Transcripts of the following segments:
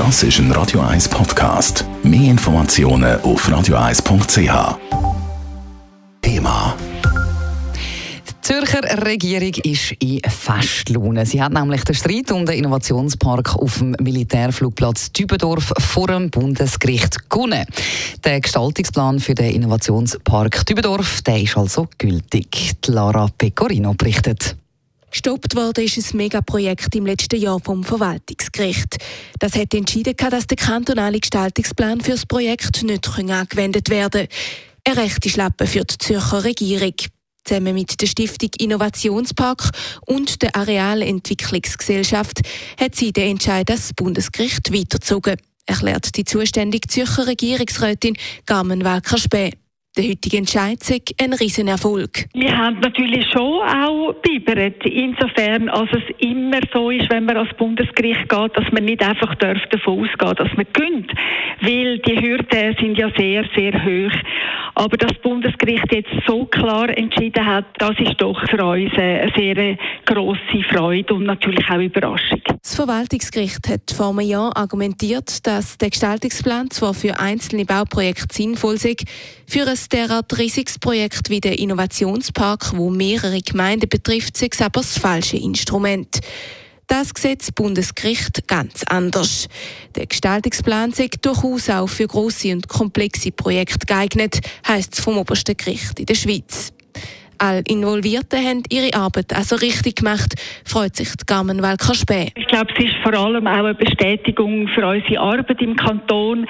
Das ist ein Radio 1 Podcast. Mehr Informationen auf radio1.ch. Thema. Die Zürcher Regierung ist in Festlaune. Sie hat nämlich den Streit um den Innovationspark auf dem Militärflugplatz Dübendorf vor dem Bundesgericht gewonnen. Der Gestaltungsplan für den Innovationspark Dübendorf der ist also gültig. Lara Pecorino berichtet. Gestoppt worden ist ein Megaprojekt im letzten Jahr vom Verwaltungsgericht. Das hat entschieden, dass der kantonale Gestaltungsplan für das Projekt nicht angewendet werden kann. Eine rechte Schlappe für die Zürcher Regierung. Zusammen mit der Stiftung Innovationspark und der Arealentwicklungsgesellschaft hat sie den Entscheid das Bundesgericht weitergezogen, erklärt die zuständige Zürcher Regierungsrätin Carmen Walker-Späh. Der heutige Entscheid sei ein Riesenerfolg. Wir haben natürlich schon auch bibert, insofern als es immer so ist, wenn man ans Bundesgericht geht, dass man nicht einfach davon ausgehen dass man gönnt, weil die Hürden sind ja sehr, sehr hoch. Aber dass das Bundesgericht jetzt so klar entschieden hat, das ist doch für uns eine sehr grosse Freude und natürlich auch Überraschung. Das Verwaltungsgericht hat vor einem Jahr argumentiert, dass der Gestaltungsplan zwar für einzelne Bauprojekte sinnvoll sei, für ein derart riesiges Projekt wie der Innovationspark, wo mehrere Gemeinden betrifft, sei es aber das falsche Instrument. Das das Bundesgericht ganz anders. Der Gestaltungsplan sei durchaus auch für große und komplexe Projekte geeignet, heisst es vom obersten Gericht in der Schweiz. Alle Involvierten haben ihre Arbeit also richtig gemacht, freut sich die Carmen Walker Späh. Ich glaube, es ist vor allem auch eine Bestätigung für unsere Arbeit im Kanton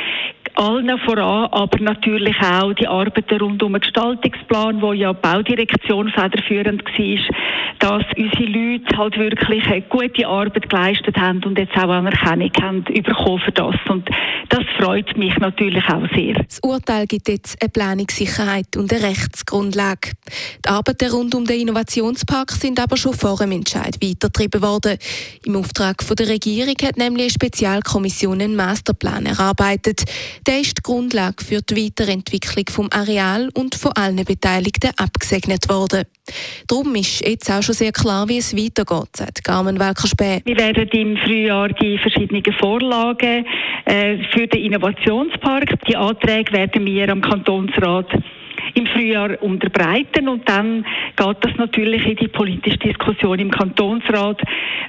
allen voran, aber natürlich auch die Arbeiten rund um den Gestaltungsplan, wo ja die Baudirektion federführend war, dass unsere Leute halt wirklich eine gute Arbeit geleistet haben und jetzt auch Anerkennung haben bekommen für das. Und das freut mich natürlich auch sehr. Das Urteil gibt jetzt eine Planungssicherheit und eine Rechtsgrundlage. Die Arbeiten rund um den Innovationspark sind aber schon vor dem Entscheid weitergetrieben worden. Im Auftrag von der Regierung hat nämlich eine Spezialkommission einen Masterplan erarbeitet. Der ist die Grundlage für die Weiterentwicklung vom Areal und von allen Beteiligten abgesegnet worden. Darum ist jetzt auch schon sehr klar, wie es weitergeht, sagt Carmen Welker-Späh. Wir werden im Frühjahr die verschiedenen Vorlagen äh, für den Innovationspark, die Anträge werden wir am Kantonsrat im Frühjahr unterbreiten und dann geht das natürlich in die politische Diskussion im Kantonsrat,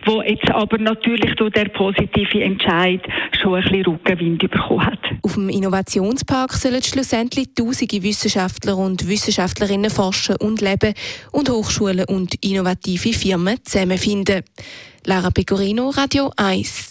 wo jetzt aber natürlich durch der positive Entscheid schon ein bisschen Rückenwind bekommen hat. Auf dem Innovationspark sollen schlussendlich tausende Wissenschaftler und Wissenschaftlerinnen forschen und leben und Hochschulen und innovative Firmen zusammenfinden. Lara Pecorino, Radio 1.